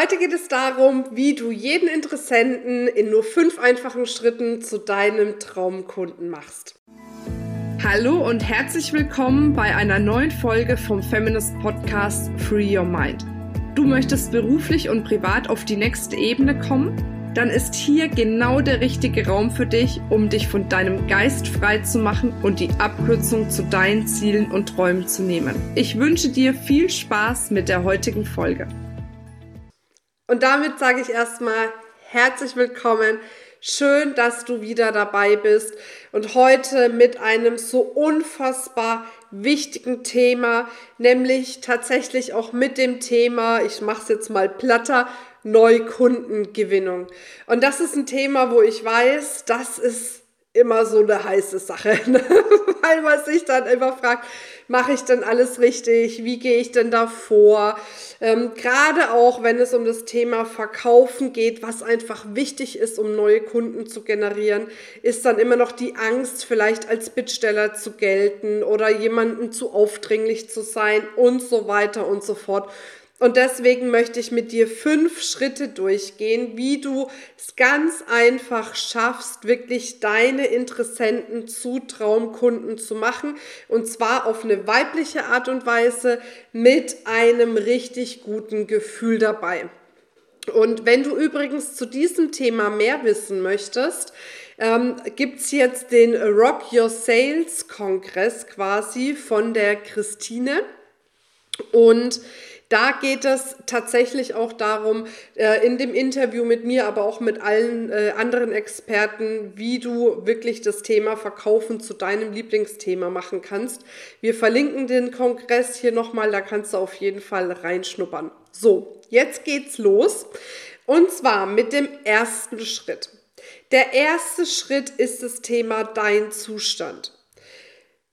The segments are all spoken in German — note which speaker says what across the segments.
Speaker 1: Heute geht es darum, wie du jeden Interessenten in nur fünf einfachen Schritten zu deinem Traumkunden machst. Hallo und herzlich willkommen bei einer neuen Folge vom Feminist Podcast Free Your Mind. Du möchtest beruflich und privat auf die nächste Ebene kommen? Dann ist hier genau der richtige Raum für dich, um dich von deinem Geist frei zu machen und die Abkürzung zu deinen Zielen und Träumen zu nehmen. Ich wünsche dir viel Spaß mit der heutigen Folge. Und damit sage ich erstmal herzlich willkommen. Schön, dass du wieder dabei bist und heute mit einem so unfassbar wichtigen Thema, nämlich tatsächlich auch mit dem Thema, ich mache es jetzt mal platter, Neukundengewinnung. Und das ist ein Thema, wo ich weiß, das ist immer so eine heiße Sache, ne? weil man sich dann immer fragt, mache ich denn alles richtig? Wie gehe ich denn da vor? Ähm, Gerade auch, wenn es um das Thema Verkaufen geht, was einfach wichtig ist, um neue Kunden zu generieren, ist dann immer noch die Angst, vielleicht als Bittsteller zu gelten oder jemanden zu aufdringlich zu sein und so weiter und so fort. Und deswegen möchte ich mit dir fünf Schritte durchgehen, wie du es ganz einfach schaffst, wirklich deine Interessenten zu Traumkunden zu machen. Und zwar auf eine weibliche Art und Weise mit einem richtig guten Gefühl dabei. Und wenn du übrigens zu diesem Thema mehr wissen möchtest, ähm, gibt jetzt den Rock Your Sales Kongress quasi von der Christine. Und da geht es tatsächlich auch darum, äh, in dem Interview mit mir, aber auch mit allen äh, anderen Experten, wie du wirklich das Thema Verkaufen zu deinem Lieblingsthema machen kannst. Wir verlinken den Kongress hier nochmal, da kannst du auf jeden Fall reinschnuppern. So, jetzt geht's los. Und zwar mit dem ersten Schritt. Der erste Schritt ist das Thema dein Zustand.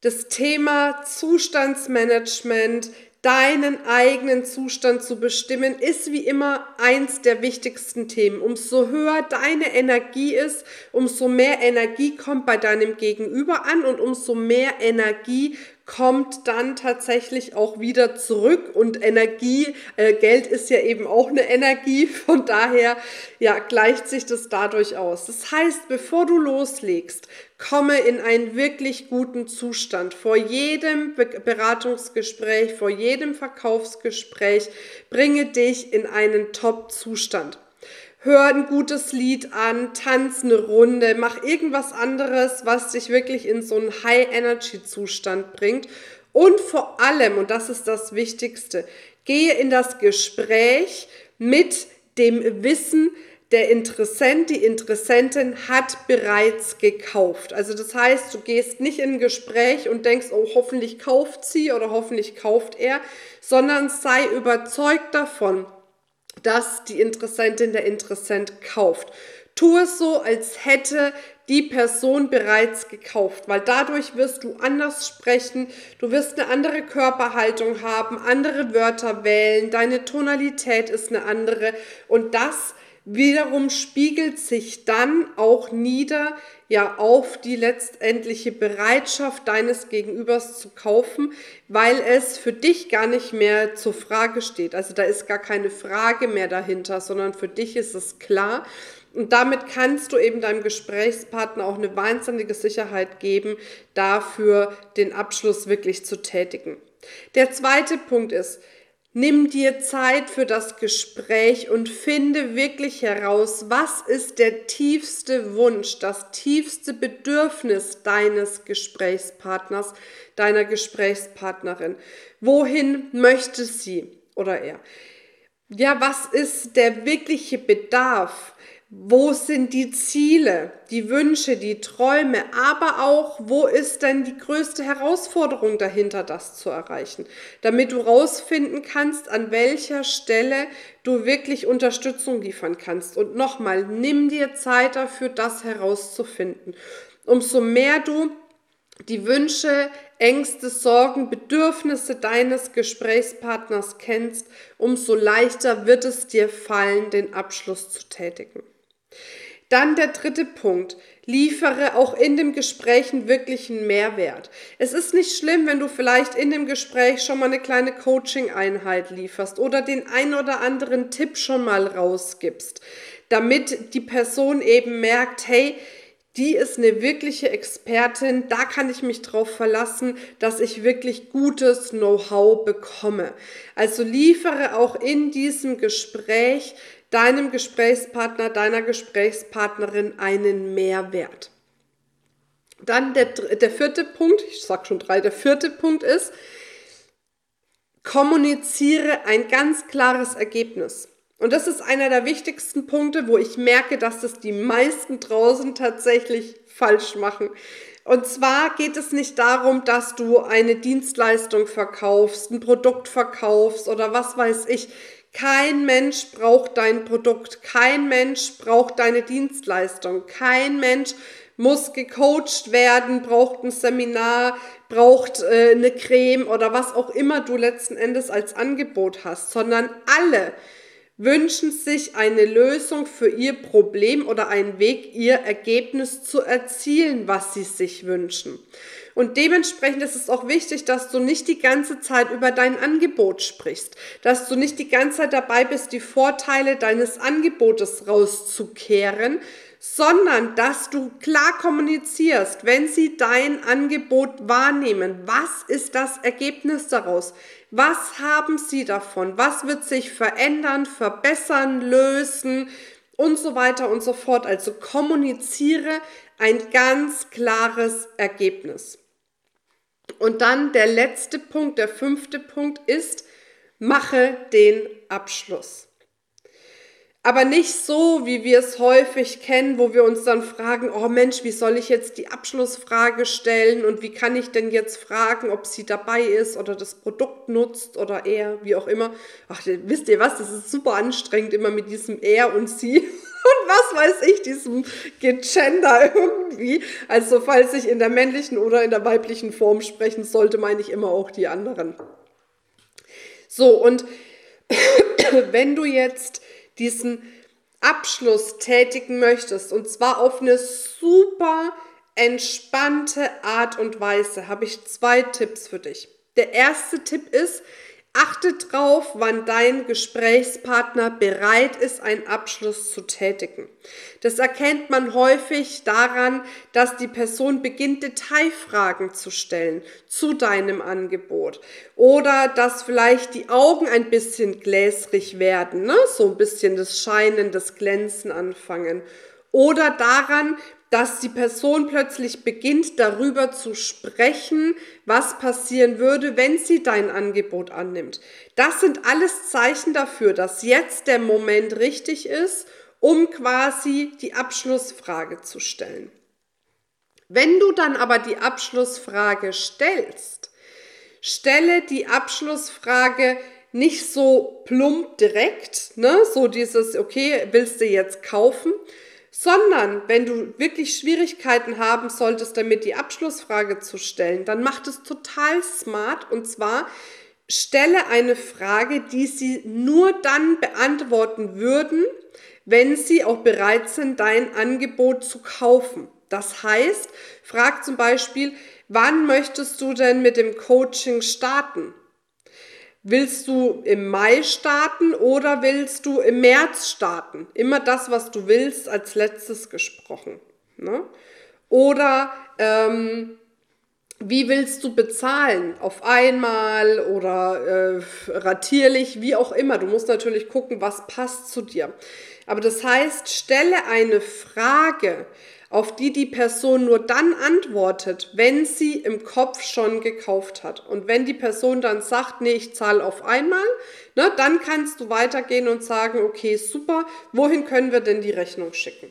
Speaker 1: Das Thema Zustandsmanagement, deinen eigenen Zustand zu bestimmen, ist wie immer eins der wichtigsten Themen. Umso höher deine Energie ist, umso mehr Energie kommt bei deinem Gegenüber an und umso mehr Energie kommt dann tatsächlich auch wieder zurück und Energie, äh, Geld ist ja eben auch eine Energie, von daher ja gleicht sich das dadurch aus. Das heißt, bevor du loslegst, komme in einen wirklich guten Zustand. Vor jedem Be Beratungsgespräch, vor jedem Verkaufsgespräch bringe dich in einen Top-Zustand hör ein gutes Lied an, tanz eine Runde, mach irgendwas anderes, was dich wirklich in so einen High-Energy-Zustand bringt. Und vor allem, und das ist das Wichtigste, gehe in das Gespräch mit dem Wissen, der Interessent, die Interessentin hat bereits gekauft. Also das heißt, du gehst nicht in ein Gespräch und denkst, oh, hoffentlich kauft sie oder hoffentlich kauft er, sondern sei überzeugt davon, dass die Interessentin der Interessent kauft. Tu es so, als hätte die Person bereits gekauft, weil dadurch wirst du anders sprechen, du wirst eine andere Körperhaltung haben, andere Wörter wählen, deine Tonalität ist eine andere und das wiederum spiegelt sich dann auch nieder ja auf die letztendliche Bereitschaft deines Gegenübers zu kaufen, weil es für dich gar nicht mehr zur Frage steht. Also da ist gar keine Frage mehr dahinter, sondern für dich ist es klar. Und damit kannst du eben deinem Gesprächspartner auch eine wahnsinnige Sicherheit geben, dafür den Abschluss wirklich zu tätigen. Der zweite Punkt ist, Nimm dir Zeit für das Gespräch und finde wirklich heraus, was ist der tiefste Wunsch, das tiefste Bedürfnis deines Gesprächspartners, deiner Gesprächspartnerin. Wohin möchte sie oder er? Ja, was ist der wirkliche Bedarf? Wo sind die Ziele, die Wünsche, die Träume, aber auch, wo ist denn die größte Herausforderung dahinter, das zu erreichen, damit du rausfinden kannst, an welcher Stelle du wirklich Unterstützung liefern kannst. Und nochmal, nimm dir Zeit dafür, das herauszufinden. Umso mehr du die Wünsche, Ängste, Sorgen, Bedürfnisse deines Gesprächspartners kennst, umso leichter wird es dir fallen, den Abschluss zu tätigen. Dann der dritte Punkt. Liefere auch in dem Gespräch einen wirklichen Mehrwert. Es ist nicht schlimm, wenn du vielleicht in dem Gespräch schon mal eine kleine Coaching-Einheit lieferst oder den ein oder anderen Tipp schon mal rausgibst, damit die Person eben merkt, hey, die ist eine wirkliche Expertin, da kann ich mich drauf verlassen, dass ich wirklich gutes Know-how bekomme. Also liefere auch in diesem Gespräch deinem Gesprächspartner, deiner Gesprächspartnerin einen Mehrwert. Dann der, der vierte Punkt, ich sage schon drei, der vierte Punkt ist, kommuniziere ein ganz klares Ergebnis. Und das ist einer der wichtigsten Punkte, wo ich merke, dass das die meisten draußen tatsächlich falsch machen. Und zwar geht es nicht darum, dass du eine Dienstleistung verkaufst, ein Produkt verkaufst oder was weiß ich. Kein Mensch braucht dein Produkt, kein Mensch braucht deine Dienstleistung, kein Mensch muss gecoacht werden, braucht ein Seminar, braucht äh, eine Creme oder was auch immer du letzten Endes als Angebot hast, sondern alle wünschen sich eine Lösung für ihr Problem oder einen Weg, ihr Ergebnis zu erzielen, was sie sich wünschen. Und dementsprechend ist es auch wichtig, dass du nicht die ganze Zeit über dein Angebot sprichst, dass du nicht die ganze Zeit dabei bist, die Vorteile deines Angebotes rauszukehren, sondern dass du klar kommunizierst, wenn sie dein Angebot wahrnehmen. Was ist das Ergebnis daraus? Was haben sie davon? Was wird sich verändern, verbessern, lösen und so weiter und so fort? Also kommuniziere ein ganz klares Ergebnis. Und dann der letzte Punkt, der fünfte Punkt ist, mache den Abschluss. Aber nicht so, wie wir es häufig kennen, wo wir uns dann fragen, oh Mensch, wie soll ich jetzt die Abschlussfrage stellen und wie kann ich denn jetzt fragen, ob sie dabei ist oder das Produkt nutzt oder er, wie auch immer. Ach, wisst ihr was, das ist super anstrengend immer mit diesem er und sie und was weiß ich, diesem Gegender irgendwie. Also falls ich in der männlichen oder in der weiblichen Form sprechen sollte, meine ich immer auch die anderen. So, und wenn du jetzt diesen Abschluss tätigen möchtest, und zwar auf eine super entspannte Art und Weise, habe ich zwei Tipps für dich. Der erste Tipp ist, Achte drauf, wann dein Gesprächspartner bereit ist, einen Abschluss zu tätigen. Das erkennt man häufig daran, dass die Person beginnt, Detailfragen zu stellen zu deinem Angebot. Oder dass vielleicht die Augen ein bisschen gläsrig werden, ne? so ein bisschen das Scheinen, das Glänzen anfangen. Oder daran, dass die Person plötzlich beginnt darüber zu sprechen, was passieren würde, wenn sie dein Angebot annimmt. Das sind alles Zeichen dafür, dass jetzt der Moment richtig ist, um quasi die Abschlussfrage zu stellen. Wenn du dann aber die Abschlussfrage stellst, stelle die Abschlussfrage nicht so plump direkt, ne? so dieses, okay, willst du jetzt kaufen, sondern wenn du wirklich Schwierigkeiten haben solltest, damit die Abschlussfrage zu stellen, dann mach es total smart und zwar stelle eine Frage, die sie nur dann beantworten würden, wenn sie auch bereit sind, dein Angebot zu kaufen. Das heißt, frag zum Beispiel, wann möchtest du denn mit dem Coaching starten? Willst du im Mai starten oder willst du im März starten? Immer das, was du willst, als letztes gesprochen. Ne? Oder ähm, wie willst du bezahlen? Auf einmal oder äh, ratierlich, wie auch immer. Du musst natürlich gucken, was passt zu dir. Aber das heißt, stelle eine Frage, auf die die Person nur dann antwortet, wenn sie im Kopf schon gekauft hat. Und wenn die Person dann sagt, nee, ich zahle auf einmal, ne, dann kannst du weitergehen und sagen, okay, super, wohin können wir denn die Rechnung schicken?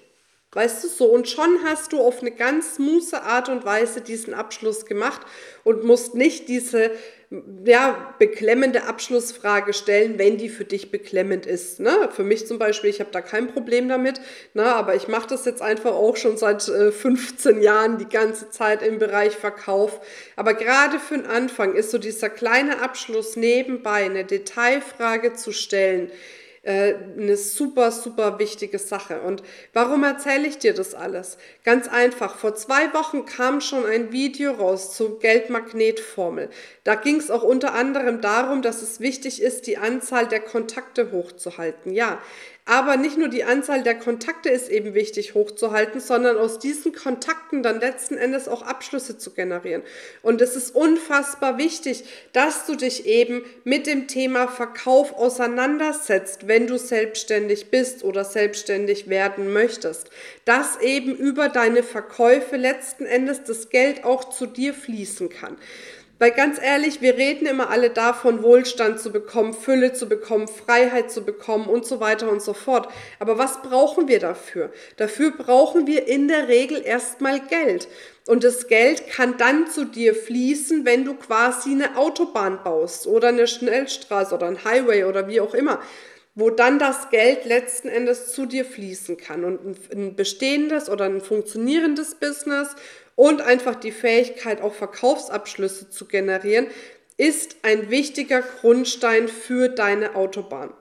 Speaker 1: Weißt du so, und schon hast du auf eine ganz smooth Art und Weise diesen Abschluss gemacht und musst nicht diese ja, beklemmende Abschlussfrage stellen, wenn die für dich beklemmend ist. Ne? Für mich zum Beispiel, ich habe da kein Problem damit, ne? aber ich mache das jetzt einfach auch schon seit äh, 15 Jahren die ganze Zeit im Bereich Verkauf. Aber gerade für den Anfang ist so dieser kleine Abschluss nebenbei, eine Detailfrage zu stellen, äh, eine super, super wichtige Sache. Und warum erzähle ich dir das alles? Ganz einfach. Vor zwei Wochen kam schon ein Video raus zur Geldmagnetformel. Da ging es auch unter anderem darum, dass es wichtig ist, die Anzahl der Kontakte hochzuhalten. Ja, aber nicht nur die Anzahl der Kontakte ist eben wichtig hochzuhalten, sondern aus diesen Kontakten dann letzten Endes auch Abschlüsse zu generieren. Und es ist unfassbar wichtig, dass du dich eben mit dem Thema Verkauf auseinandersetzt, wenn du selbstständig bist oder selbstständig werden möchtest. Dass eben über deine Verkäufe letzten Endes das Geld auch zu dir fließen kann. Weil ganz ehrlich, wir reden immer alle davon, Wohlstand zu bekommen, Fülle zu bekommen, Freiheit zu bekommen und so weiter und so fort. Aber was brauchen wir dafür? Dafür brauchen wir in der Regel erstmal Geld. Und das Geld kann dann zu dir fließen, wenn du quasi eine Autobahn baust oder eine Schnellstraße oder ein Highway oder wie auch immer wo dann das Geld letzten Endes zu dir fließen kann. Und ein bestehendes oder ein funktionierendes Business und einfach die Fähigkeit, auch Verkaufsabschlüsse zu generieren, ist ein wichtiger Grundstein für deine Autobahn.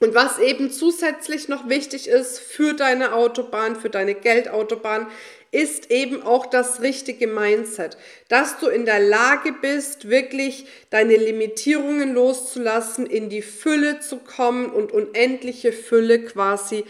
Speaker 1: Und was eben zusätzlich noch wichtig ist für deine Autobahn, für deine Geldautobahn, ist eben auch das richtige Mindset, dass du in der Lage bist, wirklich deine Limitierungen loszulassen, in die Fülle zu kommen und unendliche Fülle quasi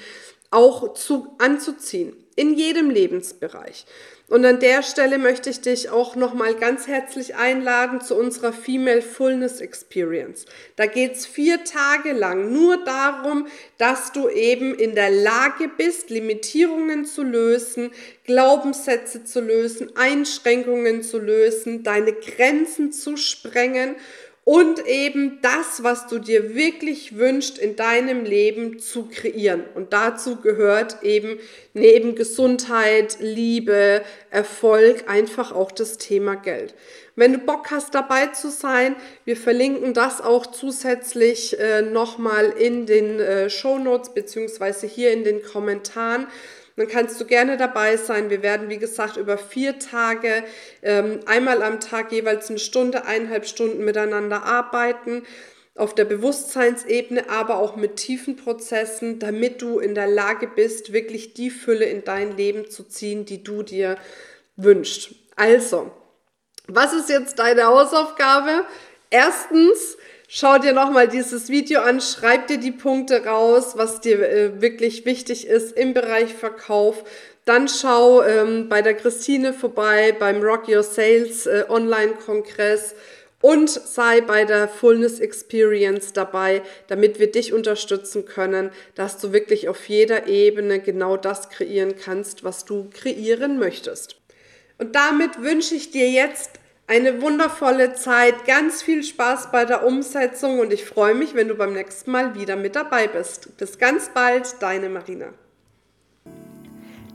Speaker 1: auch zu, anzuziehen, in jedem Lebensbereich. Und an der Stelle möchte ich dich auch nochmal ganz herzlich einladen zu unserer Female Fullness Experience. Da geht's vier Tage lang nur darum, dass du eben in der Lage bist, Limitierungen zu lösen, Glaubenssätze zu lösen, Einschränkungen zu lösen, deine Grenzen zu sprengen und eben das, was du dir wirklich wünschst in deinem Leben zu kreieren. Und dazu gehört eben neben Gesundheit, Liebe, Erfolg einfach auch das Thema Geld. Wenn du Bock hast, dabei zu sein, wir verlinken das auch zusätzlich äh, nochmal in den äh, Show Notes beziehungsweise hier in den Kommentaren dann kannst du gerne dabei sein. Wir werden, wie gesagt, über vier Tage ähm, einmal am Tag jeweils eine Stunde, eineinhalb Stunden miteinander arbeiten auf der Bewusstseinsebene, aber auch mit tiefen Prozessen, damit du in der Lage bist, wirklich die Fülle in dein Leben zu ziehen, die du dir wünschst. Also, was ist jetzt deine Hausaufgabe? Erstens, Schau dir nochmal dieses Video an, schreib dir die Punkte raus, was dir äh, wirklich wichtig ist im Bereich Verkauf. Dann schau ähm, bei der Christine vorbei beim Rock Your Sales äh, Online-Kongress und sei bei der Fullness Experience dabei, damit wir dich unterstützen können, dass du wirklich auf jeder Ebene genau das kreieren kannst, was du kreieren möchtest. Und damit wünsche ich dir jetzt eine wundervolle Zeit, ganz viel Spaß bei der Umsetzung und ich freue mich, wenn du beim nächsten Mal wieder mit dabei bist. Bis ganz bald, deine Marina.